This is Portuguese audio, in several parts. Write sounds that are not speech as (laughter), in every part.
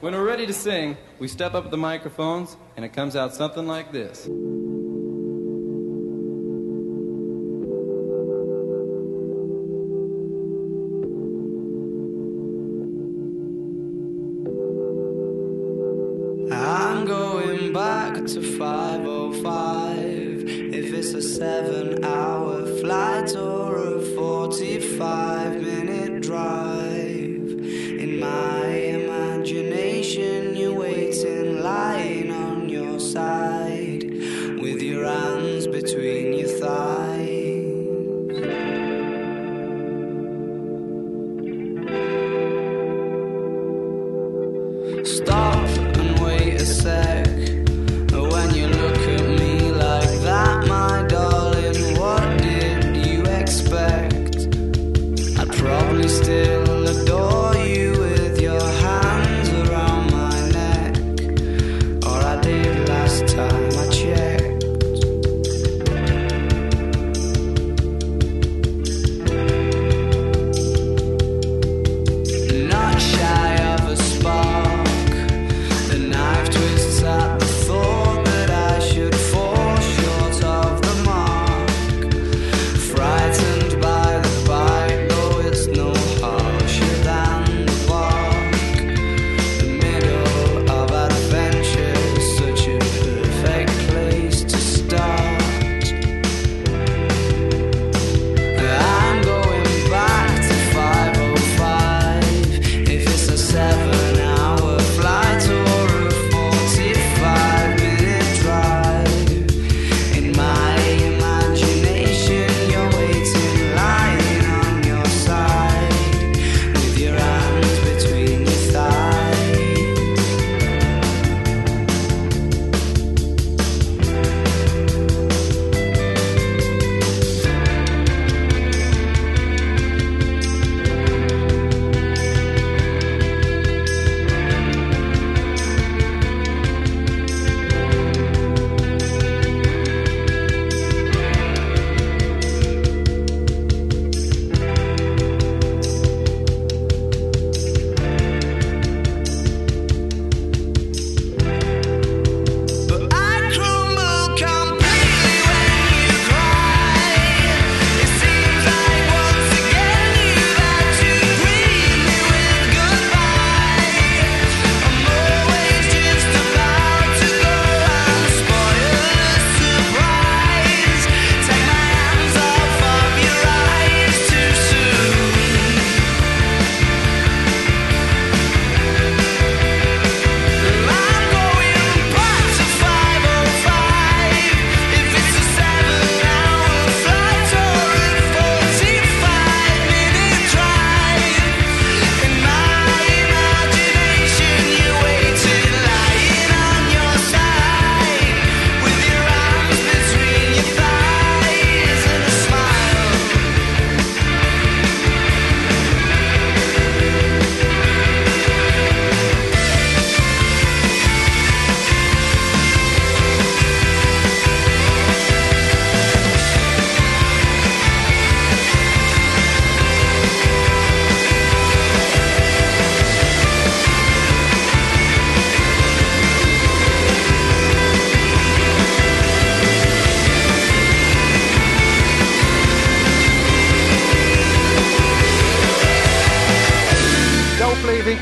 When we're ready to sing, we step up the microphones and it comes out something like this.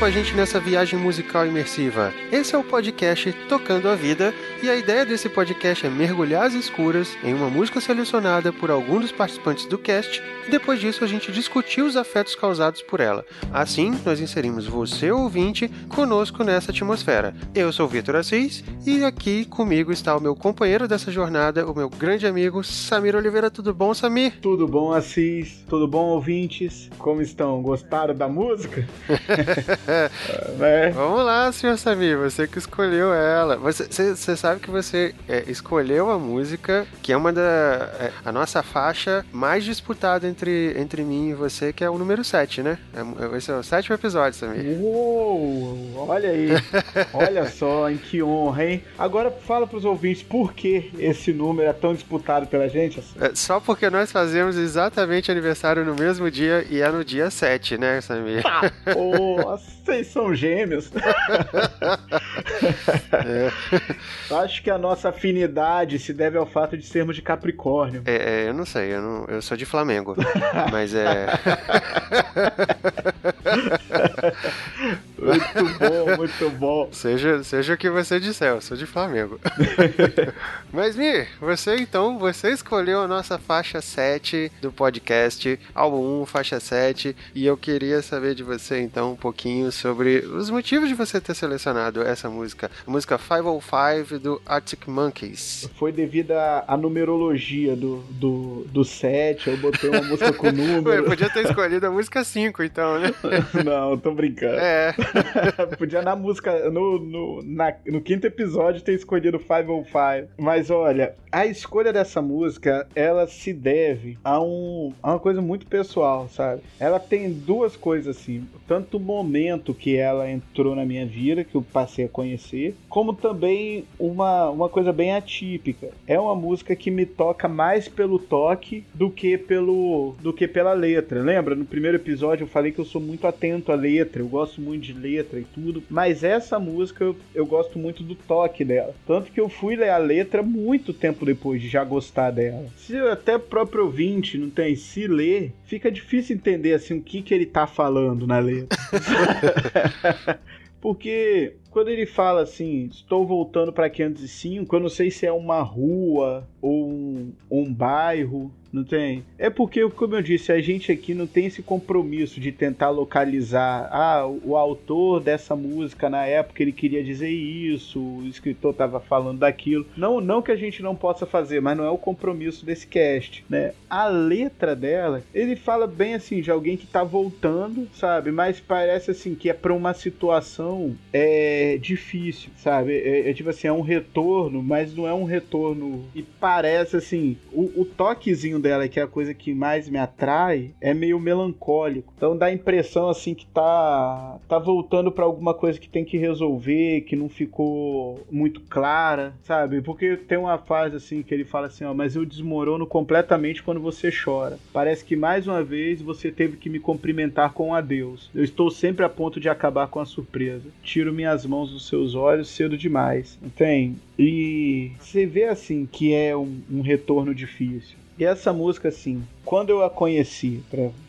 A gente nessa viagem musical imersiva. Esse é o podcast Tocando a Vida e a ideia desse podcast é mergulhar às escuras em uma música selecionada por algum dos participantes do cast e depois disso a gente discutir os afetos causados por ela. Assim, nós inserimos você, ouvinte, conosco nessa atmosfera. Eu sou o Vitor Assis e aqui comigo está o meu companheiro dessa jornada, o meu grande amigo Samir Oliveira. Tudo bom, Samir? Tudo bom, Assis? Tudo bom, ouvintes? Como estão? Gostaram da música? (laughs) né? Vamos lá, senhor Samir, você que escolheu ela. Você, você- sabe que você é, escolheu a música, que é uma da. é, a nossa faixa mais disputada entre, entre mim e você, que é o número 7, né? É- esse é o sétimo episódio, Samir. Uou, olha aí. (laughs) Olha só, em que honra, hein? Agora fala pros ouvintes por que esse número é tão disputado pela gente. Assis. É, Só porque nós fazemos exatamente aniversário no mesmo dia e é no dia 7, né, Samir? (laughs) Nossa Vocês são gêmeos. (laughs) Acho que a nossa afinidade se deve ao fato de sermos de Capricórnio. É, é, eu não sei, eu, não, eu sou de Flamengo. (laughs) mas é. (laughs) Muito bom, muito bom. Seja, seja o que você disser, eu sou de Flamengo. Mas, Mir, você então, você escolheu a nossa faixa 7 do podcast, álbum 1, faixa 7, e eu queria saber de você então um pouquinho sobre os motivos de você ter selecionado essa música, a música 505 do Arctic Monkeys. Foi devido à, numerologia do, do, do set, eu botei uma música com (laughs) Ué, número. podia ter escolhido a música 5 então, né? (laughs) Não, tô brincando. É, (laughs) Podia na música, no, no, na- no quinto episódio ter escolhido 505. Mas olha, a escolha dessa música, ela se deve a, um, a uma coisa muito pessoal, sabe? Ela tem duas coisas assim. Tanto o momento que ela entrou na minha vida, que eu passei a conhecer, como também uma, uma coisa bem atípica. É uma música que me toca mais pelo toque do que pelo do que pela letra. Lembra? No primeiro episódio eu falei que eu sou muito atento à letra, eu gosto muito de letra e tudo, mas essa música eu, gosto muito do toque dela. Tanto que eu fui ler a letra muito tempo depois de já gostar dela. Se até o próprio ouvinte não tem se ler, fica difícil entender assim o que que ele tá falando na letra. (laughs) (laughs) Porque quando ele fala assim, estou voltando para 505, eu não sei se é uma rua ou um, um bairro, não tem? É porque, como eu disse, a gente aqui não tem esse compromisso de tentar localizar. Ah, o autor dessa música na época ele queria dizer isso, o escritor estava falando daquilo. Não, não que a gente não possa fazer, mas não é o compromisso desse cast, né? A letra dela, ele fala bem assim de alguém que tá voltando, sabe? Mas parece assim que é para uma situação é difícil, sabe? É, é tipo assim, é um retorno, mas não é um retorno e parece assim, o, o toquezinho dela, que é a coisa que mais me atrai, é meio melancólico. Então dá a impressão assim que tá tá voltando pra alguma coisa que tem que resolver, que não ficou muito clara, sabe? Porque tem uma fase assim que ele fala assim, ó, mas eu desmorono completamente quando você chora. Parece que mais uma vez você teve que me cumprimentar com um adeus. Eu estou sempre a ponto de acabar com a surpresa. Tiro minhas mãos dos seus olhos cedo demais. Entende? E você vê assim que é um, um retorno difícil. E essa música, assim, quando eu a conheci,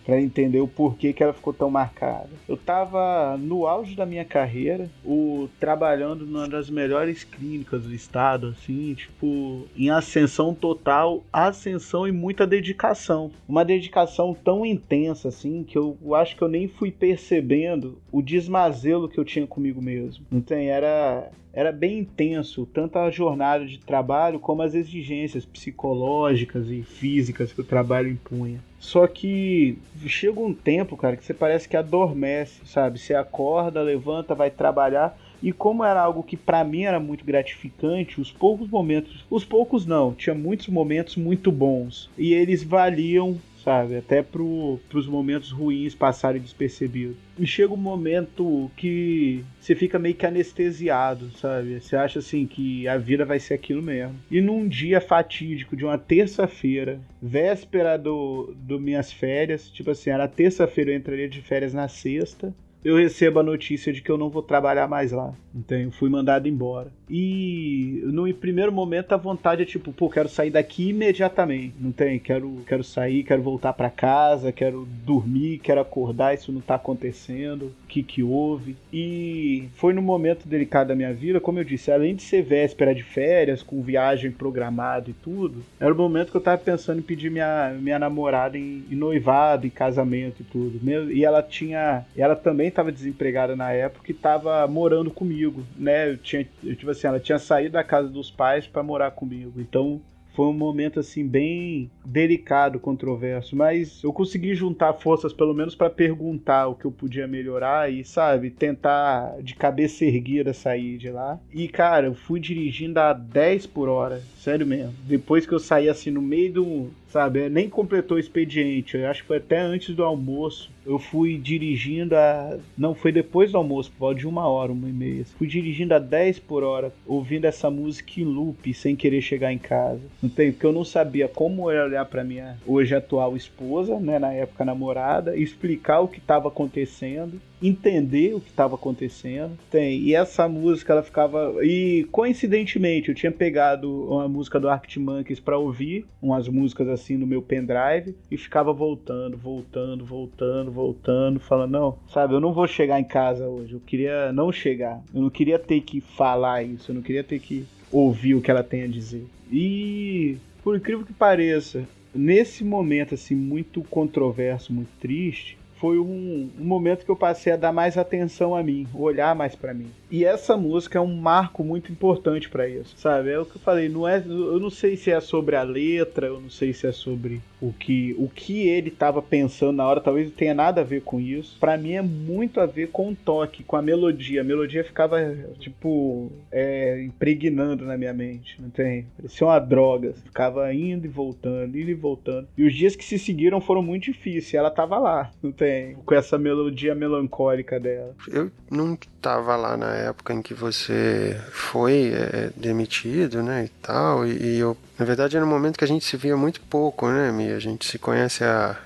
pra entender o porquê que ela ficou tão marcada, eu tava no auge da minha carreira, o, trabalhando numa das melhores clínicas do estado, assim, tipo, em ascensão total, ascensão e muita dedicação. Uma dedicação tão intensa, assim, que eu, eu acho que eu nem fui percebendo o desmazelo que eu tinha comigo mesmo. Tem? Era era bem intenso, tanto a jornada de trabalho como as exigências psicológicas e físicas que o trabalho impunha. Só que chega um tempo, cara, que você parece que adormece, sabe? Você acorda, levanta, vai trabalhar. E como era algo que para mim era muito gratificante, os poucos momentos, os poucos não, tinha muitos momentos muito bons. E eles valiam sabe? Até pro, pros momentos ruins passarem despercebidos. E chega um momento que você fica meio que anestesiado, sabe? Você acha assim que a vida vai ser aquilo mesmo. E num dia fatídico de uma terça-feira, véspera do, do minhas férias, tipo assim, era terça-feira, eu entraria de férias na sexta. Eu recebo a notícia de que eu não vou trabalhar mais lá. Então, fui mandado embora. E no primeiro momento a vontade é tipo, pô, quero sair daqui imediatamente. Não tem, quero, quero sair, quero voltar para casa, quero dormir, quero acordar, isso não tá acontecendo. O que que houve? E foi num momento delicado da minha vida, como eu disse, além de ser véspera de férias, com viagem programada e tudo, era o momento que eu tava pensando em pedir minha, minha namorada em, em noivado, em casamento e tudo. E ela tinha, ela também estava desempregada na época e estava morando comigo, né? Eu tinha, eu, tipo assim, ela tinha saído da casa dos pais para morar comigo. Então foi um momento assim bem delicado, controverso, mas eu consegui juntar forças pelo menos para perguntar o que eu podia melhorar e, sabe, tentar de cabeça erguida sair de lá. E cara, eu fui dirigindo a 10 por hora, sério mesmo. Depois que eu saí assim no meio do, sabe, nem completou o expediente, eu acho que foi até antes do almoço. Eu fui dirigindo a. Não, foi depois do almoço, por volta de uma hora, uma e meia. Fui dirigindo a 10 por hora, ouvindo essa música em loop, sem querer chegar em casa. Não tem, porque eu não sabia como olhar pra minha hoje atual esposa, né, na época namorada, explicar o que estava acontecendo entender o que estava acontecendo. Tem, e essa música ela ficava e coincidentemente eu tinha pegado uma música do Arctic Monkeys para ouvir, umas músicas assim no meu pendrive e ficava voltando, voltando, voltando, voltando, falando não, sabe, eu não vou chegar em casa hoje. Eu queria não chegar. Eu não queria ter que falar isso, eu não queria ter que ouvir o que ela tem a dizer. E por incrível que pareça, nesse momento assim muito controverso, muito triste, foi um, um momento que eu passei a dar mais atenção a mim, olhar mais pra mim. E essa música é um marco muito importante pra isso, sabe? É o que eu falei, não é, eu não sei se é sobre a letra, eu não sei se é sobre o que, o que ele estava pensando na hora, talvez não tenha nada a ver com isso. Pra mim é muito a ver com o toque, com a melodia. A melodia ficava tipo é, impregnando na minha mente, não tem? Parecia uma droga, ficava indo e voltando, indo e voltando. E os dias que se seguiram foram muito difíceis. Ela tava lá, não tem? Com essa melodia melancólica dela. Eu não estava lá na época em que você foi é, demitido, né, e tal, e, e eu na verdade, era um momento que a gente se via muito pouco, né, Mia? A gente se conhece há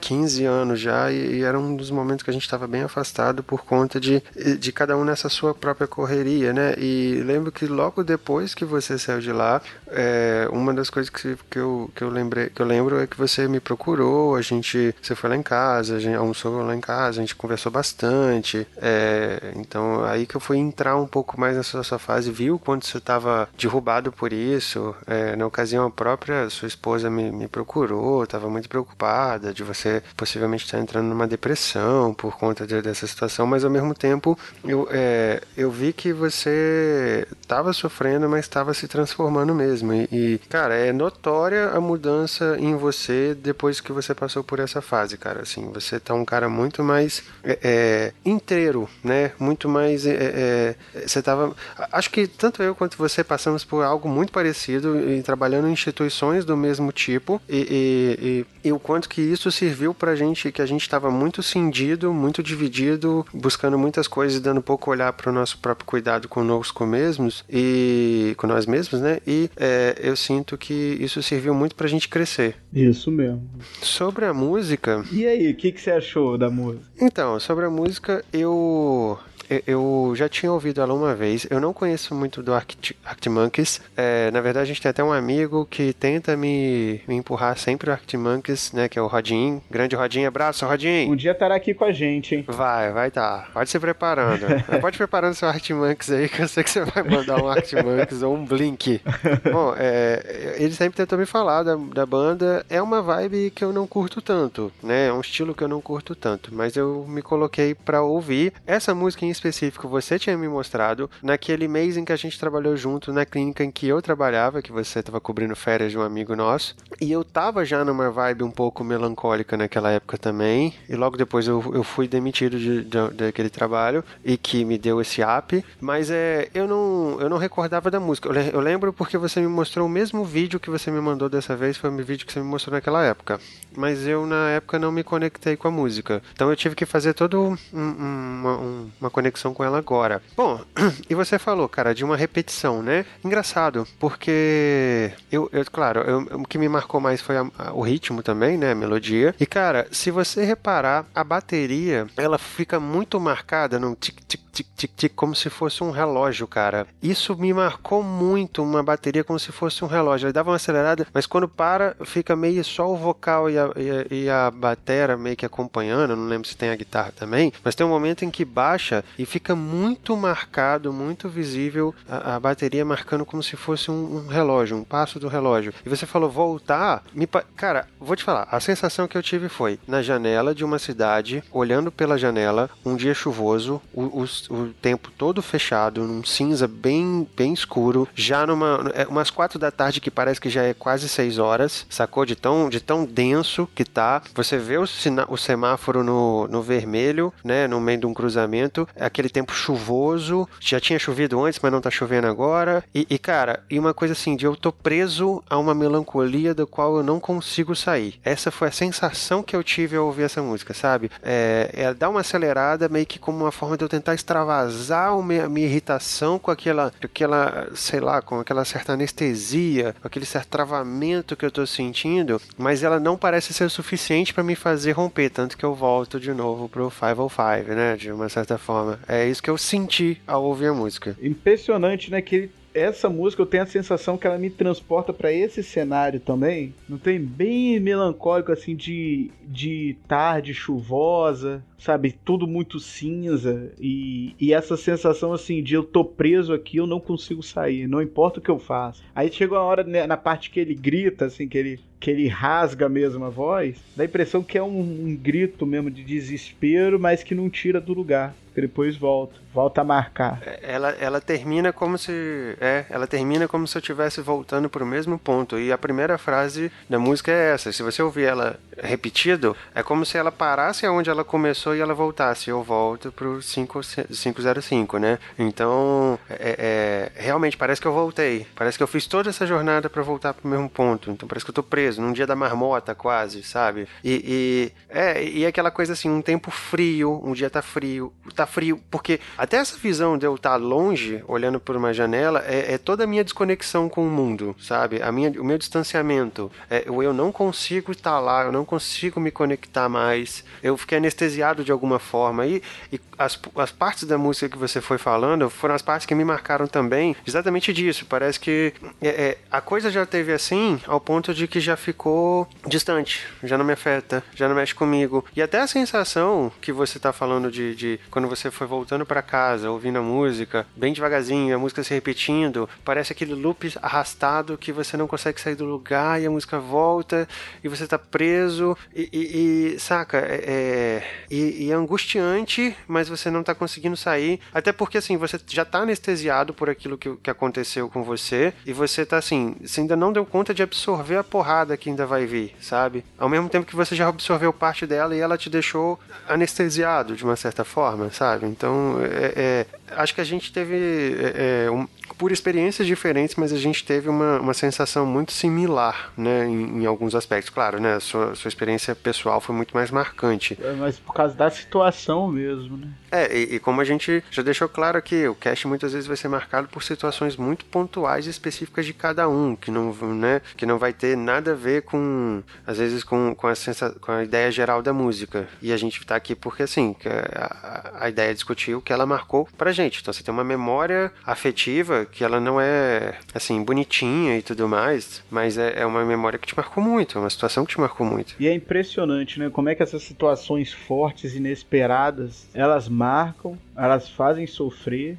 15 anos já e, e era um dos momentos que a gente estava bem afastado por conta de, de cada um nessa sua própria correria, né? E lembro que logo depois que você saiu de lá, é, uma das coisas que, que, eu, que, eu lembrei, que eu lembro é que você me procurou, a gente, você foi lá em casa, a gente almoçou lá em casa, a gente conversou bastante. É, então, aí que eu fui entrar um pouco mais nessa sua fase, viu quanto você estava derrubado por isso, é, na ocasião a própria sua esposa me, me procurou, estava muito preocupada de você possivelmente estar entrando numa depressão por conta de, dessa situação, mas ao mesmo tempo eu, é, eu vi que você estava sofrendo, mas estava se transformando mesmo. E, e, cara, é notória a mudança em você depois que você passou por essa fase, cara. Assim, você tá um cara muito mais é, é, inteiro, né? Muito mais. É, é, você tava. Acho que tanto eu quanto você passamos por algo muito parecido em trabalhando em instituições do mesmo tipo e, e, e, e o quanto que isso serviu pra gente, que a gente estava muito cindido, muito dividido, buscando muitas coisas e dando pouco olhar para o nosso próprio cuidado conosco mesmos e com nós mesmos, né? E é, eu sinto que isso serviu muito pra gente crescer. Isso mesmo. Sobre a música. E aí, o que, que você achou da música? Então, sobre a música, eu eu já tinha ouvido ela uma vez. Eu não conheço muito do Arctic, Arctic Monkeys. É, na verdade, a gente tem até um amigo que tenta me, me empurrar sempre o Arctic Monkeys, né? Que é o Rodin. Grande Rodin, abraço, Rodin! Um dia estará aqui com a gente, hein? Vai, vai tá. Pode se preparando. (laughs) Pode preparando seu Arctic Monkeys aí, que eu sei que você vai mandar um Arctic Monkeys ou um Blink. (laughs) Bom, é, ele sempre tentou me falar da, da banda. É uma vibe que eu não curto tanto, né? É um estilo que eu não curto tanto. Mas eu me coloquei pra ouvir. Essa música em específico você tinha me mostrado naquele mês em que a gente trabalhou junto na clínica em que eu trabalhava, que você estava cobrindo férias de um amigo nosso. E eu tava já numa vibe um pouco melancólica naquela época também. E logo depois eu, eu fui demitido de, de, daquele trabalho e que me deu esse app. Mas é, eu não, eu não recordava da música. Eu, eu lembro porque você me mostrou o mesmo vídeo que você me mandou dessa vez, foi o vídeo que você me mostrou naquela época. Mas eu na época não me conectei com a música. Então eu tive que fazer toda um, um- uma, um- uma conexão com ela agora. Bom, (clears throat) e você falou, cara, de uma repetição, né? Engraçado, porque eu, eu claro, eu- o que me marcou mais foi a- a- o ritmo também, né? A melodia. E, cara, se você reparar, a bateria, ela fica muito marcada num tic, tic, tic, tic, tic, como se fosse um relógio, cara. Isso me marcou muito, uma bateria como se fosse um relógio. Ele dava uma acelerada, mas quando para, fica meio só o vocal e a, e a, e a batera meio que acompanhando. Não lembro se tem a guitarra também, mas tem um momento em que baixa e fica muito marcado, muito visível a, a bateria marcando como se fosse um, um relógio, um passo do relógio. E você falou voltar, me pa- cara, vou te falar, a sensação que eu tive foi na janela de uma cidade, olhando pela janela, um dia chuvoso, o, o- tempo todo fechado, num cinza bem, bem escuro, já numa é, umas quatro da tarde que parece que já é quase seis horas, sacou de tão de tão denso que tá. Você vê o, sina- o semáforo no, no vermelho, né, no meio de um cruzamento, aquele tempo chuvoso, já tinha chovido antes, mas não tá chovendo agora. E, e, cara, e uma coisa assim, de eu tô preso a uma melancolia da qual eu não consigo sair. Essa foi a sensação que eu tive ao ouvir essa música, sabe? É, é dar uma acelerada meio que como uma forma de eu tentar extravasar extravasar a minha, irritação com aquela, aquela, sei lá, com aquela certa anestesia, com aquele certo travamento que eu tô sentindo, mas ela não parece ser o suficiente para me fazer romper, tanto que eu volto de novo pro 505, né, de uma certa forma. É isso que eu senti ao ouvir a música. Impressionante, né? Que ele- essa música eu tenho a sensação que ela me transporta pra esse cenário também. Não tem bem melancólico assim de, de tarde chuvosa, sabe? Tudo muito cinza e, e essa sensação assim de eu tô preso aqui, eu não consigo sair, não importa o que eu faço. Aí chega uma hora né, na parte que ele grita assim, que ele que ele rasga mesmo a voz, dá a impressão que é um, um grito mesmo de desespero, mas que não tira do lugar. Que depois volta, volta a marcar. Ela, ela termina como se. É, ela termina como se eu estivesse voltando pro mesmo ponto. E a primeira frase da música é essa. Se você ouvir ela repetido, é como se ela parasse onde ela começou e ela voltasse. Eu volto pro 5, 505, né? Então, é, é, realmente parece que eu voltei. Parece que eu fiz toda essa jornada para voltar pro mesmo ponto. Então parece que eu tô preso, num dia da marmota quase, sabe? E, e é, e aquela coisa assim, um tempo frio, um dia tá frio, tá frio, porque até essa visão de eu estar longe, olhando por uma janela, é, é toda a minha desconexão com o mundo, sabe? A minha, o meu distanciamento. É, eu, eu não consigo estar lá, eu não consigo me conectar mais. Eu fiquei anestesiado de alguma forma. E, e as, as partes da música que você foi falando foram as partes que me marcaram também, exatamente disso. Parece que é, é, a coisa já teve assim, ao ponto de que já ficou distante, já não me afeta, já não mexe comigo. E até a sensação que você tá falando de, de quando você foi voltando para casa, ouvindo a música, bem devagarzinho, a música se repetindo, parece aquele loop arrastado que você não consegue sair do lugar e a música volta e você tá preso. E, e- e, saca, é, é- e, e é angustiante, mas você não tá conseguindo sair, até porque assim, você já tá anestesiado por aquilo que, que aconteceu com você e você tá assim, você ainda não deu conta de absorver a porrada que ainda vai vir, sabe? Ao mesmo tempo que você já absorveu parte dela e ela te deixou anestesiado de uma certa forma, sabe? Então, é, é, acho que a gente teve, é, é, um- por experiências diferentes, mas a gente teve uma, uma sensação muito similar, né, em, em alguns aspectos. Claro, né, a sua, sua experiência pessoal foi muito mais marcante. É, Mas por causa da situação mesmo, né? É, e, e como a gente já deixou claro aqui, o cast muitas vezes vai ser marcado por situações muito pontuais e específicas de cada um, que não, né, que não vai ter nada a ver com, às vezes, com, com, a, sensa, com a ideia geral da música. E a gente tá aqui porque, assim, a, a ideia é discutir o que ela marcou pra gente. Então você tem uma memória afetiva que ela não é, assim, bonitinha e tudo mais, mas é, é uma memória que te marcou muito, é uma situação que te marcou muito. E é impressionante, né? Como é que essas situações fortes, inesperadas, elas marcam, elas fazem sofrer,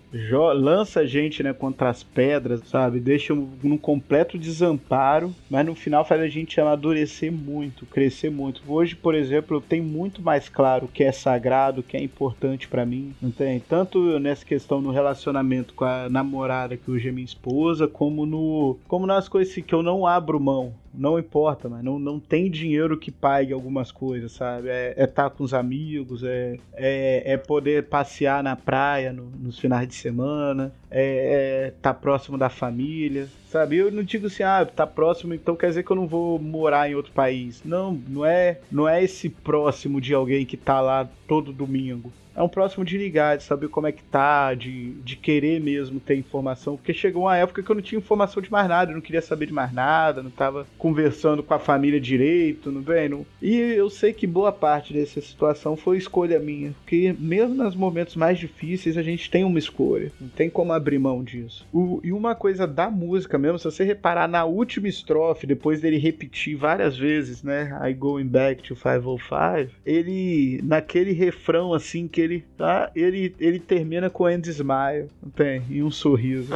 lança a gente, né, contra as pedras, sabe? Deixa um- num completo desamparo, mas no final faz a gente amadurecer muito, crescer muito. Hoje, por exemplo, eu tenho muito mais claro o que é sagrado, o que é importante pra mim, não tem? Tanto nessa questão no relacionamento com a namorada que hoje é minha esposa, como no como nas coisas que eu não abro mão. Não importa, mas não, não tem dinheiro que pague algumas coisas, sabe? É estar com os amigos, é, é, é poder passear na praia no- nos finais de semana, é estar próximo da família, sabe? Eu não digo assim, ah, tá próximo, então quer dizer que eu não vou morar em outro país. Não, não é, não é esse próximo de alguém que tá lá todo domingo. É um próximo de ligar, de saber como é que tá, de, de querer mesmo ter informação. Porque chegou uma época que eu não tinha informação de mais nada, eu não queria saber de mais nada, não tava conversando com a família direito, não vem? Não... E eu sei que boa parte dessa situação foi escolha minha. Porque mesmo nos momentos mais difíceis, a gente tem uma escolha. Não tem como abrir mão disso. O- e uma coisa da música mesmo, se você reparar na última estrofe, depois dele repetir várias vezes, né? I going back to 505, ele, naquele refrão assim que ele tá, ele, ele termina com end smile, não tem? E um sorriso.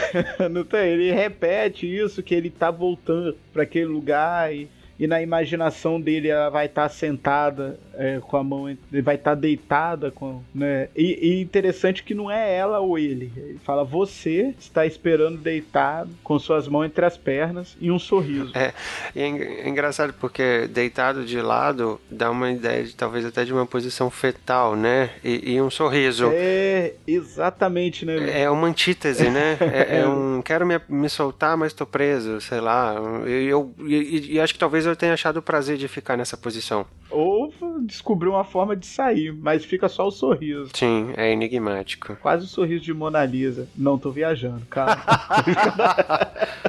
(laughs) Não tem? Ele repete isso, que ele tá voltando pra aquele lugar e, e na imaginação dele ela vai estar sentada é, com a mão, vai estar deitada com, né? E, e interessante que não é ela ou ele. Ele fala você está esperando deitado com suas mãos entre as pernas e um sorriso. É, é é engraçado porque deitado de lado dá uma ideia de talvez até de uma posição fetal, né? E, e um sorriso. É, exatamente, né? É uma antítese, né? (laughs) É, é um quero me, me soltar, mas tô preso, sei lá. Eu, e, e acho que talvez eu tenha achado o prazer de ficar nessa posição. Ou descobriu uma forma de sair, mas fica só o sorriso. Sim, é enigmático. Quase o sorriso de Mona Lisa. Não tô viajando, calma. (laughs)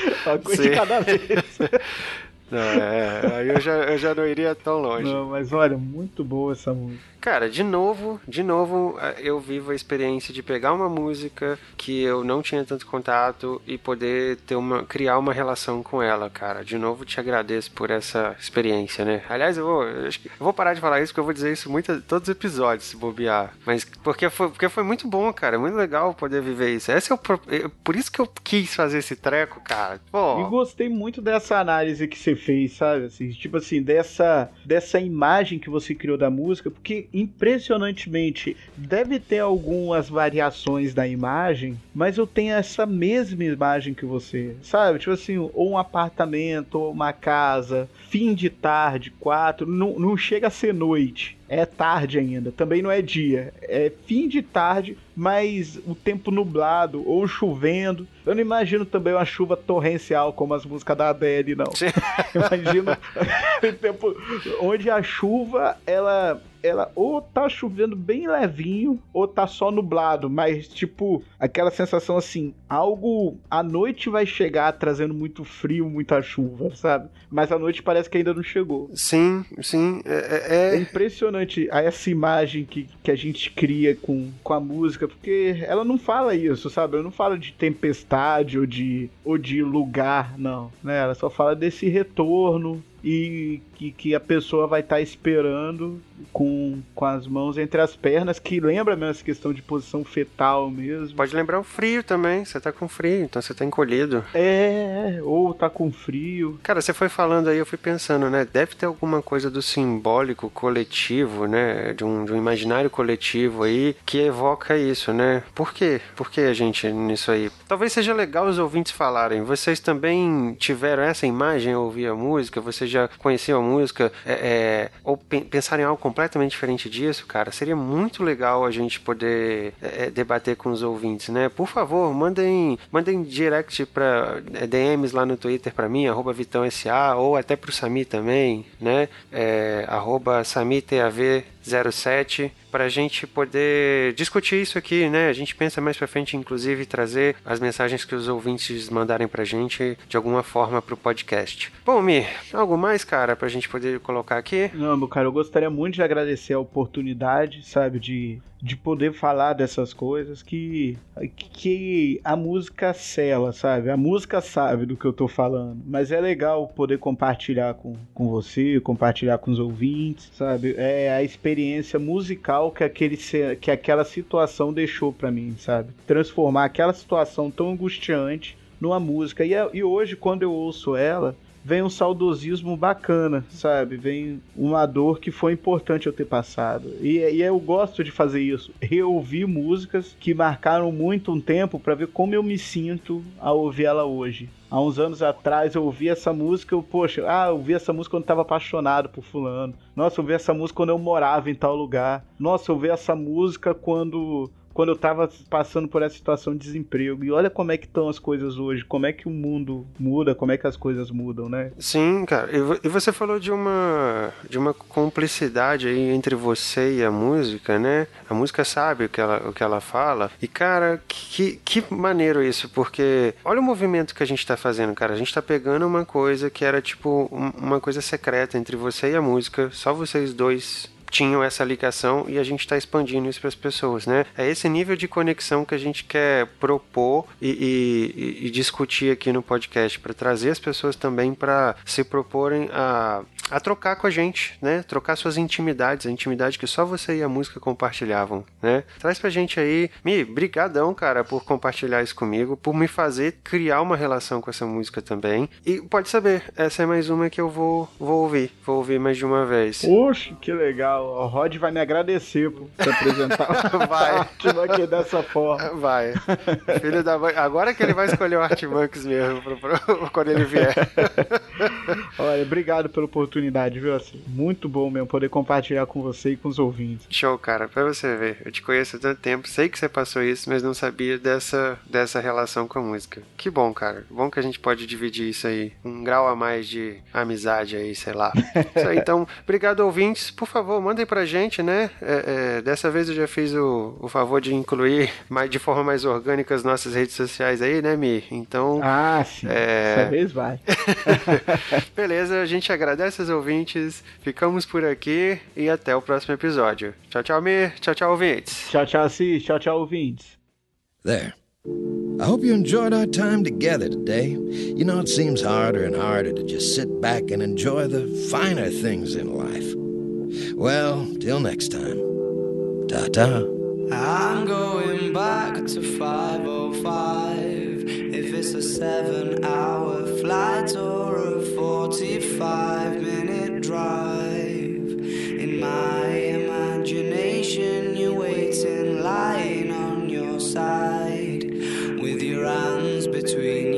(laughs) Uma coisa Sim. de cada vez. (laughs) Não, é, aí eu já, eu já não iria tão longe. Não, mas olha, muito boa essa música. Cara, de novo, de novo, eh, eu vivo a experiência de pegar uma música que eu não tinha tanto contato e poder ter uma, criar uma relação com ela, cara. De novo, te agradeço por essa experiência, né? Aliás, eu vou, eu acho que- eu vou parar de falar isso porque eu vou dizer isso muito todos os episódios, se bobear. Mas porque foi, porque foi muito bom, cara. Muito legal poder viver isso. Esse é o, é por isso que eu quis fazer esse treco, cara. Pô, E gostei muito dessa análise que você fez, sabe? Assim, tipo assim, dessa, dessa imagem que você criou da música, porque impressionantemente deve ter algumas variações da imagem, mas eu tenho essa mesma imagem que você, sabe? Tipo assim, ou um apartamento, ou uma casa, fim de tarde, quatro, não, não chega a ser noite. É tarde ainda, também não é dia. É fim de tarde, mas o tempo nublado ou chovendo. Eu não imagino também uma chuva torrencial como as músicas da Adele, não. Sim. (laughs) Imagino o tempo onde a chuva, ela ela ou tá chovendo bem levinho ou tá só nublado, mas tipo, aquela sensação assim, algo a noite vai chegar trazendo muito frio, muita chuva, sabe? Mas a noite parece que ainda não chegou. sim, sim. É, É é- impressionante a- essa imagem que, que a gente cria com, com a música, porque ela não fala isso, sabe? Ela não fala de tempestade ou de, ou de lugar, não. Né? Ela só fala desse retorno e que, que a pessoa vai estar esperando com, com as mãos entre as pernas, que lembra mesmo essa questão de posição fetal mesmo. Pode lembrar o frio também. Você tá com frio, então você tá encolhido. É, ou tá com frio. Cara, você foi falando aí, eu fui pensando, né? Deve ter alguma coisa do simbólico coletivo, né? De um, de um imaginário coletivo aí que evoca isso, né? Por quê? Por que a gente nisso aí? Talvez seja legal os ouvintes falarem. Vocês também tiveram essa imagem ao ouvir a música? Vocês já conheciam a música? É, é, ou pen- pensaram em algo completamente diferente disso, cara? Seria muito legal a gente poder é, é, debater com os ouvintes, né? Por favor, mandem, mandem direct pra é, DMs lá no Twitter pra mim, arroba VitãoSA, ou até pro Sami também, né? É, arroba SamiTAV07, pra gente poder discutir isso aqui, né? A gente pensa mais pra frente, inclusive, trazer as mensagens que os ouvintes mandarem pra gente de alguma forma pro podcast. Bom, Mi, algo mais, cara, pra gente poder colocar aqui? Não, meu cara, eu gostaria muito de agradecer a oportunidade, sabe, de, de poder falar dessas coisas que, que a música cela, sabe? A música sabe do que eu tô falando, mas é legal poder compartilhar com, com você, compartilhar com os ouvintes, sabe? É a experiência musical que, aquele, que aquela situação deixou pra mim, sabe? Transformar aquela situação tão angustiante numa música. E, é- e hoje, quando eu ouço ela, vem um saudosismo bacana, sabe? Vem uma dor que foi importante eu ter passado. E, e eu gosto de fazer isso, reouvir músicas que marcaram muito um tempo pra ver como eu me sinto ao ouvir ela hoje. Há uns anos atrás eu ouvi essa música, eu, poxa, ah, eu ouvi essa música quando eu tava apaixonado por fulano. Nossa, eu ouvi essa música quando eu morava em tal lugar. Nossa, eu ouvi essa música quando quando eu tava passando por essa situação de desemprego. E olha como é que estão as coisas hoje, como é que o mundo muda, como é que as coisas mudam, né? Sim, cara. E vo- você falou de uma de uma cumplicidade aí entre você e a música, né? A música sabe o que ela, o que ela fala. E, cara, que, que maneiro isso, porque olha o movimento que a gente tá fazendo, cara. A gente tá pegando uma coisa que era tipo um- uma coisa secreta entre você e a música, só vocês dois tinham essa ligação e a gente está expandindo isso para as pessoas, né? É esse nível de conexão que a gente quer propor e, e- e- discutir aqui no podcast para trazer as pessoas também para se proporem a, a trocar com a gente, né? Trocar suas intimidades, a intimidade que só você e a música compartilhavam, né? Traz pra gente aí, Mi, brigadão, cara, por compartilhar isso comigo, por me fazer criar uma relação com essa música também. E pode saber, essa é mais uma que eu vou, vou ouvir, vou ouvir mais de uma vez. Poxa, que legal. O Rod vai me agradecer por te apresentar (laughs) Vai. (laughs) Artimank dessa forma. Vai. Filho da mãe. Agora que ele vai escolher o Artimanx mesmo pro- pro- quando ele vier. (laughs) Olha, obrigado pela oportunidade, viu? Assim, muito bom mesmo poder compartilhar com você e com os ouvintes. Show, cara. Pra você ver. Eu te conheço há tanto tempo. Sei que você passou isso, mas não sabia dessa, dessa relação com a música. Que bom, cara. Bom que a gente pode dividir isso aí. Um grau a mais de amizade aí, sei lá. Isso aí, então, obrigado, ouvintes. Por favor, mandem pra gente, né? É, é, dessa vez eu já fiz o, o favor de incluir mais, de forma mais orgânica as nossas redes sociais aí, né, Mi? Então. Ah, sim. É. Dessa vez vai. (laughs) Beleza, a gente agradece os ouvintes, ficamos por aqui e até o próximo episódio. Tchau, tchau, Mir. Tchau, tchau, ouvintes. Tchau, tchau, Cis. Tchau, tchau, ouvintes. There. I hope you enjoyed our time together today. You know, it seems harder and harder to just sit back and enjoy the finer things in life. Well, till next time. Ta ta. I'm going back to 505. If it's a seven hour flight or a 45 minute drive. In my imagination, you're waiting, lying on your side. With your hands between